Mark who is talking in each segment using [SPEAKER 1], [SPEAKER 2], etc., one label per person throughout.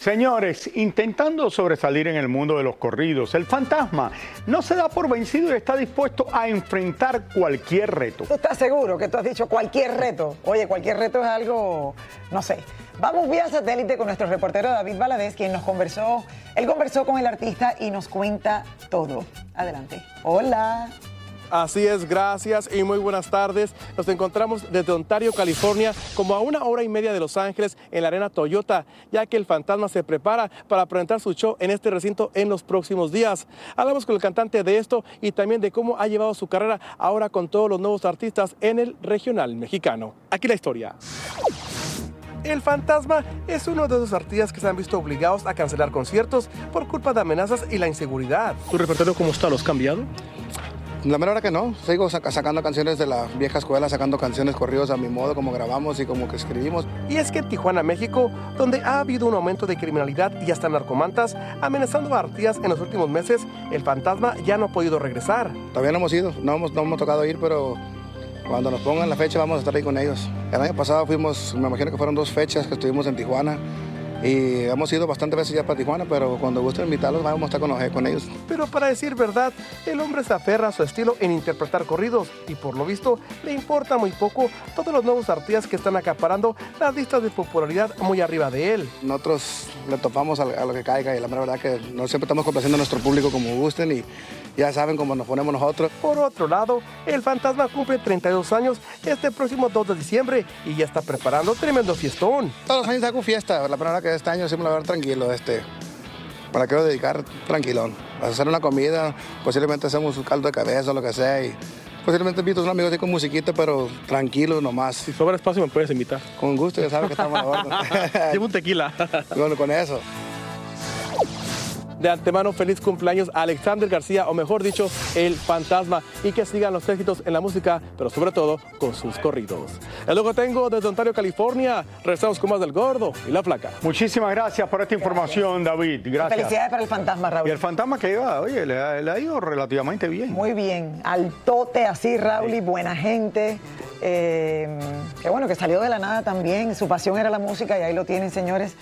[SPEAKER 1] Señores, intentando sobresalir en el mundo de los corridos, el fantasma no se da por vencido y está dispuesto a enfrentar cualquier reto.
[SPEAKER 2] ¿Tú estás seguro que tú has dicho cualquier reto? Oye, cualquier reto es algo, no sé. Vamos vía satélite con nuestro reportero David Valadez, quien nos conversó, él conversó con el artista y nos cuenta todo. Adelante. Hola.
[SPEAKER 3] Así es, gracias y muy buenas tardes. Nos encontramos desde Ontario, California, como a una hora y media de Los Ángeles, en la arena Toyota, ya que el fantasma se prepara para presentar su show en este recinto en los próximos días. Hablamos con el cantante de esto y también de cómo ha llevado su carrera ahora con todos los nuevos artistas en el regional mexicano. Aquí la historia. El fantasma es uno de esos artistas que se han visto obligados a cancelar conciertos por culpa de amenazas y la inseguridad. ¿Tu repertorio cómo está? ¿Lo has cambiado?
[SPEAKER 4] La mera hora que no, sigo saca- sacando canciones de la vieja escuela, sacando canciones corridos a mi modo, como grabamos y como que escribimos.
[SPEAKER 3] Y es que en Tijuana, México, donde ha habido un aumento de criminalidad y hasta narcomantas amenazando a artistas en los últimos meses, el fantasma ya no ha podido regresar.
[SPEAKER 4] Todavía no hemos ido, no hemos, no hemos tocado ir, pero cuando nos pongan la fecha vamos a estar ahí con ellos. El año pasado fuimos, me imagino que fueron dos fechas que estuvimos en Tijuana y hemos ido bastantes veces ya para Tijuana, pero cuando gusten invitarlos vamos a estar con, con ellos.
[SPEAKER 3] Pero para decir verdad, el hombre se aferra a su estilo en interpretar corridos y por lo visto le importa muy poco todos los nuevos artistas que están acaparando las listas de popularidad muy arriba de él.
[SPEAKER 4] Nosotros le topamos a, a lo que caiga y la verdad que no siempre estamos complaciendo a nuestro público como gusten y ya saben cómo nos ponemos nosotros.
[SPEAKER 3] Por otro lado, el fantasma cumple 32 años este próximo 2 de diciembre y ya está preparando tremendo fiestón.
[SPEAKER 4] Todos los años hago fiesta, la verdad que este año sí me lo voy a ver tranquilo, este, para quiero dedicar tranquilón, a hacer una comida, posiblemente hacemos un caldo de cabeza o lo que sea y posiblemente invito a un amigo así con musiquita, pero tranquilo nomás.
[SPEAKER 3] Si sobra espacio me puedes invitar.
[SPEAKER 4] Con gusto, ya sabes que estamos a la orden.
[SPEAKER 3] Llevo un tequila.
[SPEAKER 4] bueno, con eso.
[SPEAKER 3] De antemano, feliz cumpleaños a Alexander García, o mejor dicho, el fantasma, y que sigan los éxitos en la música, pero sobre todo con sus corridos. El luego tengo desde Ontario, California. Regresamos con más del gordo y la flaca.
[SPEAKER 1] Muchísimas gracias por esta información, David. Gracias.
[SPEAKER 2] Felicidades para el fantasma,
[SPEAKER 1] Y
[SPEAKER 2] Raúl.
[SPEAKER 1] el fantasma que iba, oye, le ha, le ha ido relativamente bien.
[SPEAKER 2] Muy bien, al tote así, Raúl, y buena gente. Eh, que bueno, que salió de la nada también. Su pasión era la música y ahí lo tienen, señores.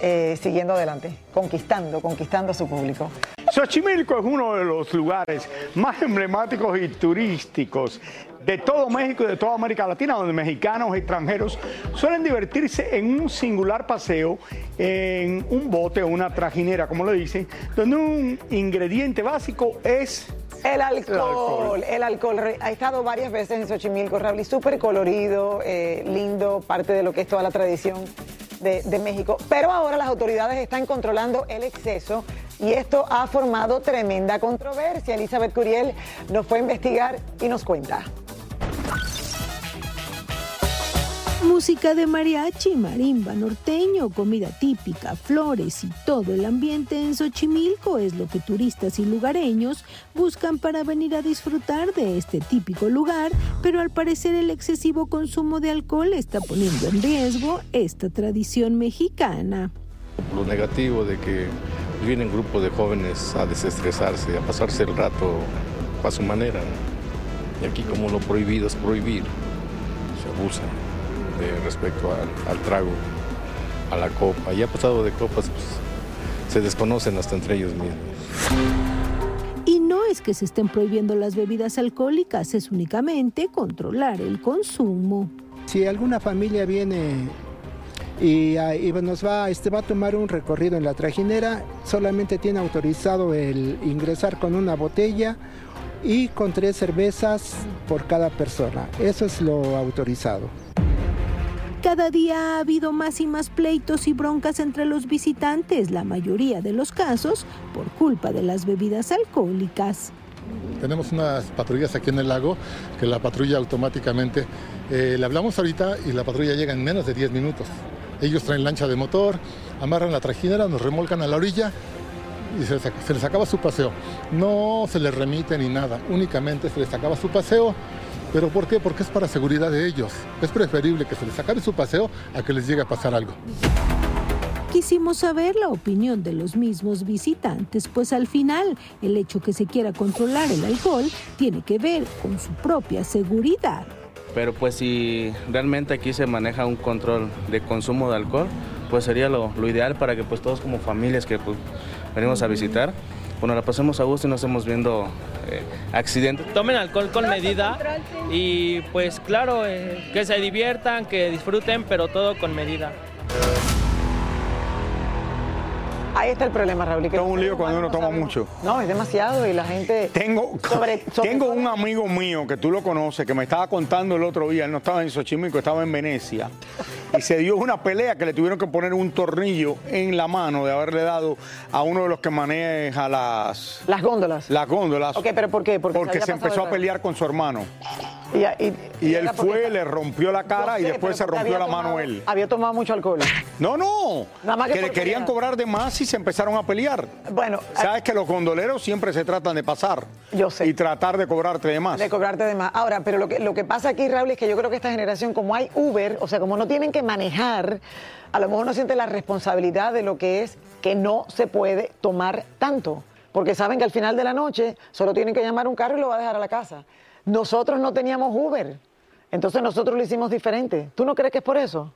[SPEAKER 2] Eh, siguiendo adelante, conquistando, conquistando a su público.
[SPEAKER 1] Xochimilco es uno de los lugares más emblemáticos y turísticos de todo México y de toda América Latina, donde mexicanos y extranjeros suelen divertirse en un singular paseo en un bote o una trajinera, como le dicen, donde un ingrediente básico es
[SPEAKER 2] El alcohol,
[SPEAKER 1] alcohol.
[SPEAKER 2] el alcohol. Ha estado varias veces en Xochimilco, Raúl, y súper colorido, eh, lindo, parte de lo que es toda la tradición de, México. Pero ahora las autoridades están controlando el exceso y esto ha formado tremenda controversia. Elizabeth Curiel nos fue a investigar y nos cuenta.
[SPEAKER 5] Música de mariachi, marimba, norteño, comida típica, flores y todo el ambiente en Xochimilco es lo que turistas y lugareños buscan para venir a disfrutar de este típico lugar, pero al parecer el excesivo consumo de alcohol está poniendo en riesgo esta tradición mexicana.
[SPEAKER 6] Lo negativo de que vienen grupos de jóvenes a desestresarse, a pasarse el rato a su manera. Y aquí como lo prohibido es prohibir, se abusa respecto al, al trago, a la copa. Y ha pasado de copas, pues, se desconocen hasta entre ellos mismos.
[SPEAKER 5] Y no es que se estén prohibiendo las bebidas alcohólicas, es únicamente controlar el consumo.
[SPEAKER 7] Si alguna familia viene y, y nos va, este, va a tomar un recorrido en la trajinera, solamente tiene autorizado el ingresar con una botella y con tres cervezas por cada persona. Eso es lo autorizado.
[SPEAKER 5] Cada día ha habido más y más pleitos y broncas entre los visitantes, la mayoría de los casos por culpa de las bebidas alcohólicas.
[SPEAKER 8] Tenemos unas patrullas aquí en el lago que la patrulla automáticamente, eh, le hablamos ahorita y la patrulla llega en menos de 10 minutos. Ellos traen lancha de motor, amarran la trajinera, nos remolcan a la orilla y se les, se les acaba su paseo. No se les remite ni nada, únicamente se les acaba su paseo. ¿Pero por qué? Porque es para seguridad de ellos. Es preferible que se les acabe su paseo a que les llegue a pasar algo.
[SPEAKER 5] Quisimos saber la opinión de los mismos visitantes, pues al final el hecho que se quiera controlar el alcohol tiene que ver con su propia seguridad.
[SPEAKER 9] Pero pues si realmente aquí se maneja un control de consumo de alcohol, pues sería lo, lo ideal para que pues todos como familias que pues, venimos a visitar, bueno, la pasemos a gusto y no estemos viendo eh, accidentes.
[SPEAKER 10] Tomen alcohol con medida y pues claro, eh, que se diviertan, que disfruten, pero todo con medida.
[SPEAKER 2] Ahí está el problema, Raúl.
[SPEAKER 1] Es un lío cuando uno toma mucho.
[SPEAKER 2] No, es demasiado y la gente...
[SPEAKER 1] Tengo,
[SPEAKER 2] Sobre- sobre
[SPEAKER 1] tengo un amigo mío que tú lo conoces, que me estaba contando el otro día, él no estaba en Xochimilco, estaba en Venecia, y se dio una pelea que le tuvieron que poner un tornillo en la mano de haberle dado a uno de los que maneja las,
[SPEAKER 2] Las góndolas.
[SPEAKER 1] las góndolas.
[SPEAKER 2] Ok, pero ¿por qué? Porque,
[SPEAKER 1] Porque se empezó a pelear con su hermano.
[SPEAKER 2] Y, y-
[SPEAKER 1] Y él fue, le rompió la cara y después se rompió la mano él.
[SPEAKER 2] Había tomado mucho alcohol.
[SPEAKER 1] No, no.
[SPEAKER 2] Nada más que
[SPEAKER 1] que le querían cobrar de más y se empezaron a pelear.
[SPEAKER 2] Bueno,
[SPEAKER 1] Sabes que los gondoleros siempre se tratan de pasar.
[SPEAKER 2] Yo sé.
[SPEAKER 1] Y tratar de cobrarte de más.
[SPEAKER 2] De cobrarte de más. Ahora, pero lo que, lo que pasa aquí, Raúl, es que yo creo que esta generación, como hay Uber, o sea, como no tienen que manejar, a lo mejor no siente la responsabilidad de lo que es que no se puede tomar tanto. Porque saben que al final de la noche solo tienen que llamar un carro y lo va a dejar a la casa. Nosotros no teníamos Uber. Entonces nosotros lo hicimos diferente. ¿Tú no crees que es por eso?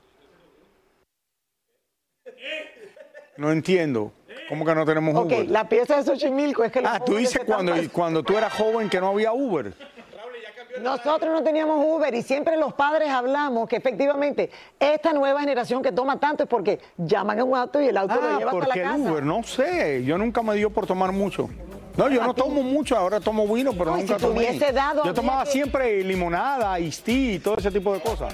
[SPEAKER 1] No entiendo. ¿Cómo que no tenemos Uber?
[SPEAKER 2] la pieza de Xochimilco es que
[SPEAKER 1] Ah, tú dices cuando, cuando tú eras joven que no había Uber.
[SPEAKER 2] Nosotros no teníamos Uber y siempre los padres hablamos que efectivamente esta nueva generación que toma tanto es porque llaman a un auto y el auto lo
[SPEAKER 1] Ah,
[SPEAKER 2] lleva hasta
[SPEAKER 1] porque
[SPEAKER 2] la casa.
[SPEAKER 1] Uber, no sé. Yo nunca me dio por tomar mucho. No, yo no tomo mucho, ahora tomo vino, pero nunca
[SPEAKER 2] si
[SPEAKER 1] tomé.
[SPEAKER 2] dado,
[SPEAKER 1] yo tomaba
[SPEAKER 2] que-
[SPEAKER 1] siempre limonada, tea y todo ese tipo de cosas.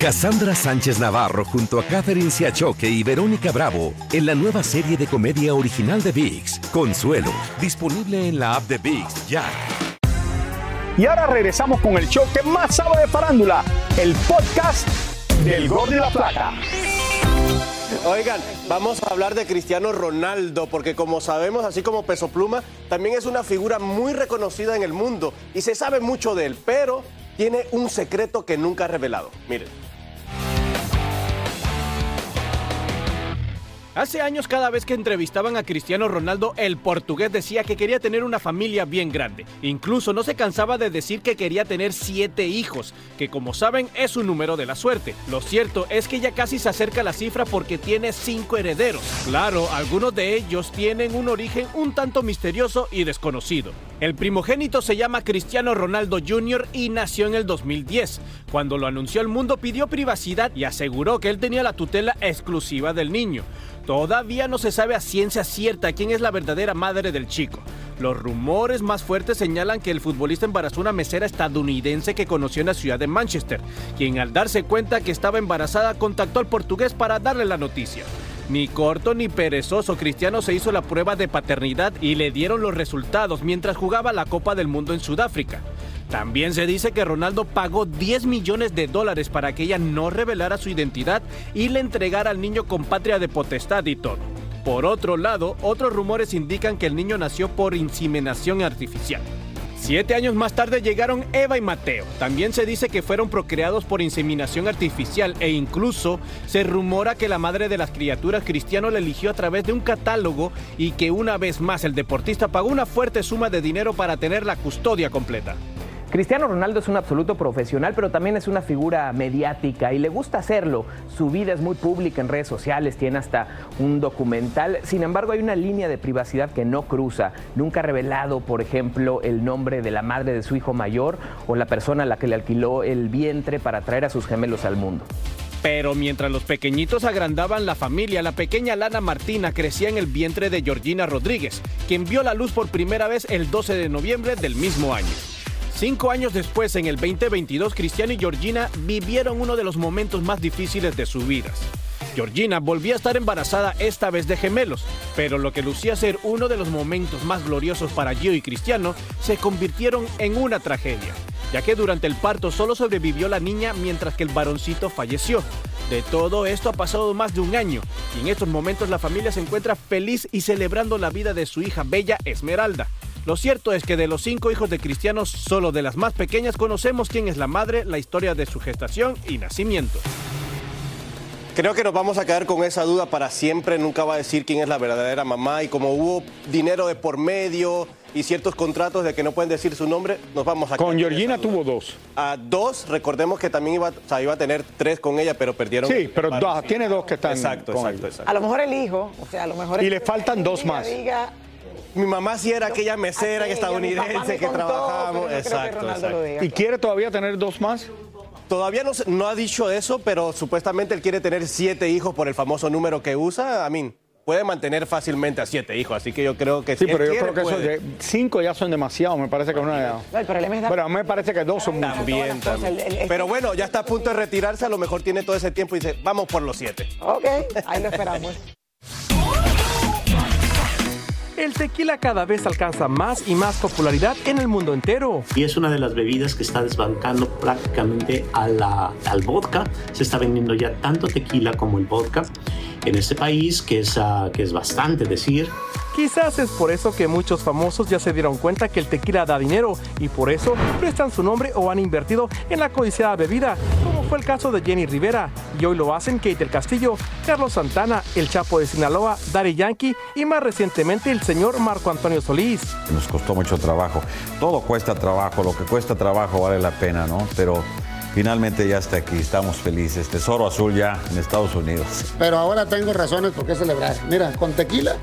[SPEAKER 11] Cassandra Sánchez Navarro junto a Catherine Siachoque y Verónica Bravo en la nueva serie de comedia original de VIX, Consuelo, disponible en la app de VIX ya.
[SPEAKER 1] Y ahora regresamos con el show que más sabe de farándula, el podcast del Gol de la Plata.
[SPEAKER 3] Oigan, vamos a hablar de Cristiano Ronaldo, porque como sabemos, así como Peso Pluma, también es una figura muy reconocida en el mundo y se sabe mucho de él, pero tiene un secreto que nunca ha revelado. Miren.
[SPEAKER 12] Hace años cada vez que entrevistaban a Cristiano Ronaldo, el portugués decía que quería tener una familia bien grande. Incluso no se cansaba de decir que quería tener siete hijos, que como saben es un número de la suerte. Lo cierto es que ya casi se acerca la cifra porque tiene cinco herederos. Claro, algunos de ellos tienen un origen un tanto misterioso y desconocido. El primogénito se llama Cristiano Ronaldo Jr. y nació en el 2010. Cuando lo anunció el mundo pidió privacidad y aseguró que él tenía la tutela exclusiva del niño. Todavía no se sabe a ciencia cierta quién es la verdadera madre del chico. Los rumores más fuertes señalan que el futbolista embarazó una mesera estadounidense que conoció en la ciudad de Manchester, quien al darse cuenta que estaba embarazada contactó al portugués para darle la noticia. Ni corto ni perezoso, Cristiano se hizo la prueba de paternidad y le dieron los resultados mientras jugaba la Copa del Mundo en Sudáfrica. También se dice que Ronaldo pagó 10 millones de dólares para que ella no revelara su identidad y le entregara al niño con patria de potestad y todo. Por otro lado, otros rumores indican que el niño nació por inseminación artificial. Siete años más tarde llegaron Eva y Mateo. También se dice que fueron procreados por inseminación artificial e incluso se rumora que la madre de las criaturas Cristiano la eligió a través de un catálogo y que una vez más el deportista pagó una fuerte suma de dinero para tener la custodia completa.
[SPEAKER 13] Cristiano Ronaldo es un absoluto profesional, pero también es una figura mediática y le gusta hacerlo. Su vida es muy pública en redes sociales, tiene hasta un documental. Sin embargo, hay una línea de privacidad que no cruza. Nunca ha revelado, por ejemplo, el nombre de la madre de su hijo mayor o la persona a la que le alquiló el vientre para traer a sus gemelos al mundo.
[SPEAKER 12] Pero mientras los pequeñitos agrandaban la familia, la pequeña Lana Martina crecía en el vientre de Georgina Rodríguez, quien vio la luz por primera vez el 12 de noviembre del mismo año. Cinco años después, en el 2022, Cristiano y Georgina vivieron uno de los momentos más difíciles de sus vidas. Georgina volvía a estar embarazada esta vez de gemelos, pero lo que lucía ser uno de los momentos más gloriosos para Gio y Cristiano se convirtieron en una tragedia, ya que durante el parto solo sobrevivió la niña mientras que el varoncito falleció. De todo esto ha pasado más de un año y en estos momentos la familia se encuentra feliz y celebrando la vida de su hija bella Esmeralda. Lo cierto es que de los cinco hijos de cristianos, solo de las más pequeñas conocemos quién es la madre, la historia de su gestación y nacimiento.
[SPEAKER 14] Creo que nos vamos a quedar con esa duda para siempre. Nunca va a decir quién es la verdadera mamá. Y como hubo dinero de por medio y ciertos contratos de que no pueden decir su nombre, nos vamos a
[SPEAKER 1] Con
[SPEAKER 14] quedar
[SPEAKER 1] Georgina
[SPEAKER 14] esa duda.
[SPEAKER 1] tuvo dos.
[SPEAKER 14] A dos, recordemos que también iba, o sea, iba a tener tres con ella, pero perdieron.
[SPEAKER 1] Sí, pero dos, tiene dos que están
[SPEAKER 14] Exacto,
[SPEAKER 1] con
[SPEAKER 14] exacto, exacto.
[SPEAKER 2] A lo mejor el hijo, o sea, a lo mejor...
[SPEAKER 1] Y le faltan dos más.
[SPEAKER 2] diga,
[SPEAKER 14] Mi mamá sí era aquella mesera
[SPEAKER 2] aquella,
[SPEAKER 14] estadounidense
[SPEAKER 2] me
[SPEAKER 14] que
[SPEAKER 2] contó,
[SPEAKER 14] trabajábamos.
[SPEAKER 2] que
[SPEAKER 14] Exacto, exacto.
[SPEAKER 2] diga.
[SPEAKER 1] ¿Y quiere todavía tener dos más?
[SPEAKER 14] Todavía no, se- no ha dicho eso, pero supuestamente él quiere tener siete hijos por el famoso número que usa. A mí, puede mantener fácilmente a siete hijos, así que yo creo que
[SPEAKER 1] Sí,
[SPEAKER 14] si
[SPEAKER 1] pero yo
[SPEAKER 14] quiere,
[SPEAKER 1] creo que eso
[SPEAKER 14] puede.
[SPEAKER 1] cinco ya son demasiado, me parece que una...
[SPEAKER 2] No, el problema es dar-
[SPEAKER 1] Bueno, a mí me parece que dos son muchos.
[SPEAKER 14] También, también.
[SPEAKER 2] el- el-
[SPEAKER 14] Pero bueno, ya está a punto de retirarse, a lo mejor tiene todo ese tiempo y dice, vamos por los siete.
[SPEAKER 2] Ok, ahí lo esperamos.
[SPEAKER 12] El tequila cada vez alcanza más y más popularidad en el mundo entero.
[SPEAKER 15] y es una de las bebidas que está desbancando prácticamente a la- al vodka. Se está vendiendo ya tanto tequila como el vodka en este país, que es, ah, que es bastante decir.
[SPEAKER 12] Quizás es por eso que muchos famosos ya se dieron cuenta que el tequila da dinero y por eso prestan su nombre o han invertido en la codiciada bebida, fue el caso de Jenny Rivera. Y hoy lo hacen Kate del Castillo, Carlos Santana, el Chapo de Sinaloa, Daddy Yankee y más recientemente el señor Marco Antonio Solís.
[SPEAKER 16] Nos costó mucho trabajo. Todo cuesta trabajo, lo que cuesta trabajo vale la pena, ¿no? Pero finalmente ya está aquí, estamos felices. Tesoro Azul ya en Estados Unidos.
[SPEAKER 17] Pero ahora tengo razones por qué celebrar. Mira, con tequila,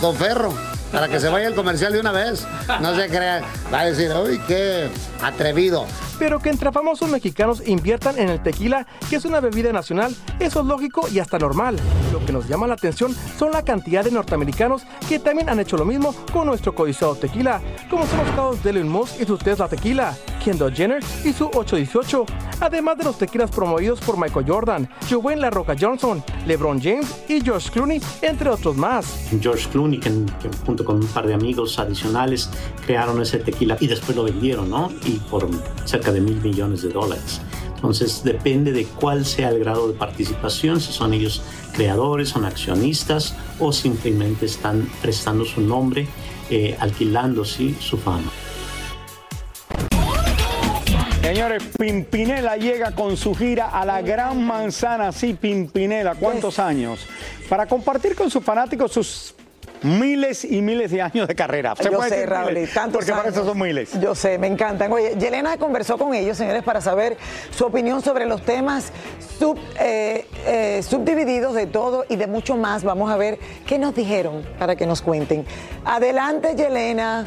[SPEAKER 17] Don Ferro, para que se vaya el comercial de una vez. No se crea. Va a decir, uy, qué atrevido.
[SPEAKER 12] Pero que entre famosos mexicanos inviertan en el tequila, que es una bebida nacional, eso es lógico y hasta normal. Lo que nos llama la atención son la cantidad de norteamericanos que también han hecho lo mismo con nuestro codiciado tequila, como son los casos de Elon Musk y su Tesla Tequila, Jenner y su 818, además de los tequilas promovidos por Michael Jordan, Joven La Roca Johnson, LeBron James y George Clooney, entre otros más.
[SPEAKER 15] George Clooney, que, junto con un par de amigos adicionales crearon ese tequila y después lo vendieron, ¿no? Y por cerca de mil millones de dólares. Entonces depende de cuál sea el grado de participación, si son ellos creadores, son accionistas o simplemente están prestando su nombre, eh, alquilando su fama.
[SPEAKER 1] Señores, Pimpinela llega con su gira a la Gran Manzana. Sí, Pimpinela, ¿cuántos años? Para compartir con sus fanáticos sus miles y miles de años de carrera. ¿Se
[SPEAKER 2] Yo
[SPEAKER 1] puede
[SPEAKER 2] sé, Raúl,
[SPEAKER 1] miles?
[SPEAKER 2] tantos
[SPEAKER 1] Porque para eso son miles.
[SPEAKER 2] Yo sé, me encantan. Oye, Yelena conversó con ellos, señores, para saber su opinión sobre los temas sub- eh, eh, subdivididos de todo y de mucho más. Vamos a ver qué nos dijeron para que nos cuenten. Adelante, Yelena.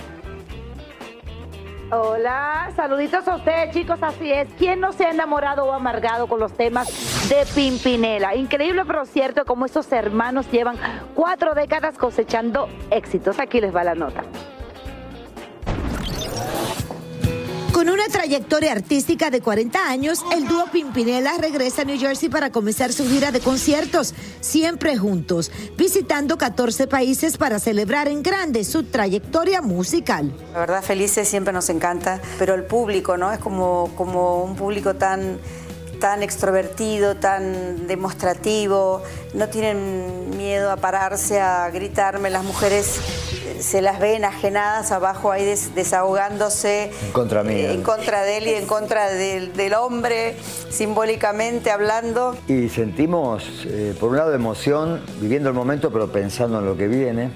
[SPEAKER 18] Hola, saluditos a ustedes, chicos. Así es. ¿Quién no se ha enamorado o amargado con los temas de Pimpinela? Increíble, pero cierto, como estos hermanos llevan cuatro décadas cosechando éxitos. Aquí les va la nota.
[SPEAKER 19] Con una trayectoria artística de 40 años, el dúo Pimpinela regresa a New Jersey para comenzar su gira de conciertos, siempre juntos, visitando 14 países para celebrar en grande su trayectoria musical.
[SPEAKER 20] La verdad, felices siempre nos encanta, pero el público, ¿no? Es como, como un público tan, tan extrovertido, tan demostrativo, no tienen miedo a pararse, a gritarme. Las mujeres se las ven ajenadas abajo ahí des- desahogándose
[SPEAKER 21] En contra mía.
[SPEAKER 20] eh, en contra de él y en contra del, del hombre, simbólicamente hablando.
[SPEAKER 21] Y sentimos, eh, por un lado, emoción, viviendo el momento, pero pensando en lo que viene.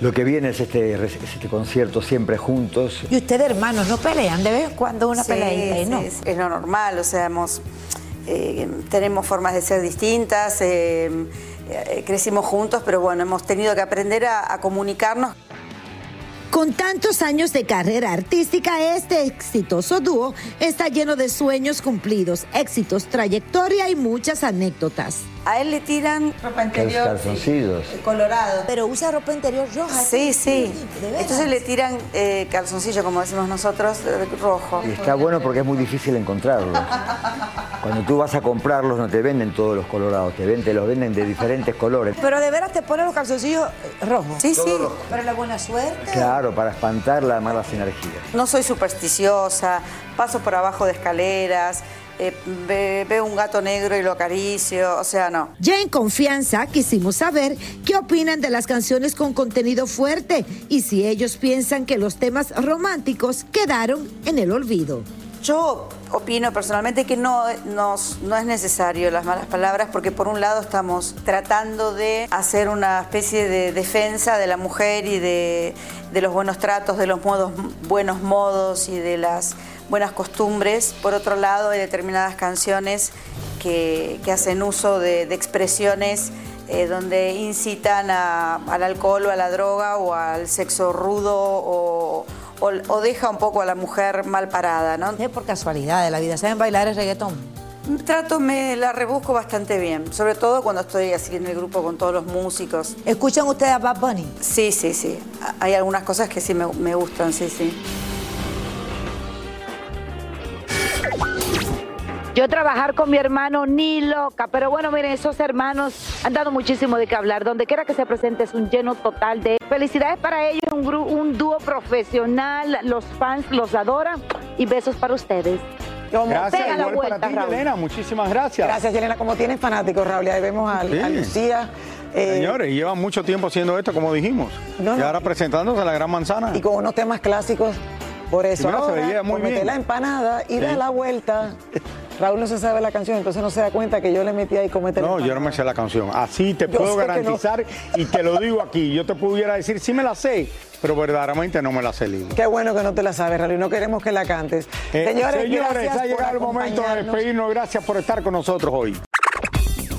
[SPEAKER 22] lo que viene es este, es este concierto siempre juntos.
[SPEAKER 18] Y ustedes, hermanos, no pelean de vez en cuando una
[SPEAKER 20] Sí,
[SPEAKER 18] pelea,
[SPEAKER 20] sí,
[SPEAKER 18] ¿no?
[SPEAKER 20] Es, es lo normal, o sea, hemos, eh, tenemos formas de ser distintas, eh, eh, crecimos juntos, pero bueno, hemos tenido que aprender a comunicarnos.
[SPEAKER 19] Con tantos años de carrera artística, este exitoso dúo está lleno de sueños cumplidos, éxitos, trayectoria y muchas anécdotas.
[SPEAKER 20] A él le tiran ropa interior
[SPEAKER 22] Calzoncillos.
[SPEAKER 20] colorado.
[SPEAKER 18] Pero usa ropa interior roja.
[SPEAKER 20] Sí, sí. Entonces le tiran eh, calzoncillo, como decimos nosotros, rojo.
[SPEAKER 22] Y está bueno porque es muy difícil encontrarlos. Cuando tú vas a comprarlos no te venden todos los colorados, te, ven- te los venden de diferentes colores.
[SPEAKER 18] Pero de veras te ponen los calzoncillos eh, rojos.
[SPEAKER 20] Sí, sí.
[SPEAKER 18] Para la buena suerte.
[SPEAKER 22] Claro, para espantar las malas energías.
[SPEAKER 20] No soy supersticiosa, paso por abajo de escaleras, eh, ve- veo un gato negro y lo acaricio, o sea, no.
[SPEAKER 19] Ya en confianza quisimos saber qué opinan de las canciones con contenido fuerte y si ellos piensan que los temas románticos quedaron en el olvido.
[SPEAKER 20] Yo opino personalmente que no, nos- no es necesario las malas palabras porque por un lado estamos tratando de hacer una especie de defensa de la mujer y de, de los buenos tratos, de los modos, buenos modos y de las buenas costumbres. Por otro lado hay determinadas canciones que, que hacen uso de, de expresiones eh, donde incitan a- al alcohol o a la droga o al sexo rudo o, o- o deja un poco a la mujer mal parada, ¿no?
[SPEAKER 18] por casualidad de la vida. ¿Saben bailar el reggaetón?
[SPEAKER 20] Trato, me la rebusco bastante bien, sobre todo cuando estoy así en el grupo con todos los músicos.
[SPEAKER 18] ¿Escuchan ustedes a Bad Bunny?
[SPEAKER 20] Sí, sí, sí. Hay algunas cosas que sí me, me gustan, sí, sí.
[SPEAKER 18] Yo trabajar con mi hermano ni loca, pero bueno, miren, esos hermanos han dado muchísimo de qué hablar. Donde quiera que se presente es un lleno total de felicidades para ellos, un, un dúo profesional, los fans los adoran y besos para ustedes.
[SPEAKER 1] Gracias,
[SPEAKER 18] Pega la
[SPEAKER 1] igual
[SPEAKER 18] vuelta,
[SPEAKER 1] para ti,
[SPEAKER 18] Raúl.
[SPEAKER 1] Elena. Muchísimas gracias.
[SPEAKER 2] Gracias, Elena. Como tienes fanáticos, Raúl, y ahí vemos a,
[SPEAKER 1] Sí.
[SPEAKER 2] a Lucía. eh,
[SPEAKER 1] Señores, llevan mucho tiempo haciendo esto, como dijimos.
[SPEAKER 2] No,
[SPEAKER 1] y
[SPEAKER 2] no.
[SPEAKER 1] ahora presentándose a la gran manzana.
[SPEAKER 2] y con unos temas clásicos. Por eso,
[SPEAKER 1] mira, se
[SPEAKER 2] ahora,
[SPEAKER 1] veía muy bien.
[SPEAKER 2] la empanada y
[SPEAKER 1] Sí.
[SPEAKER 2] da la vuelta. Raúl no se sabe la canción, entonces no se da cuenta que yo le metí ahí comete
[SPEAKER 1] No, yo no me sé la canción. Así te
[SPEAKER 2] Yo
[SPEAKER 1] puedo garantizar y te lo digo aquí. Yo te pudiera decir, sí me la sé, pero verdaderamente no me la sé, Lili.
[SPEAKER 2] Qué bueno que no te la sabes, Raúl, y no queremos que la cantes.
[SPEAKER 1] Eh,
[SPEAKER 2] señores,
[SPEAKER 1] señores,
[SPEAKER 2] gracias
[SPEAKER 1] ha
[SPEAKER 2] por
[SPEAKER 1] llegado el momento de despedirnos. Gracias por estar con nosotros hoy.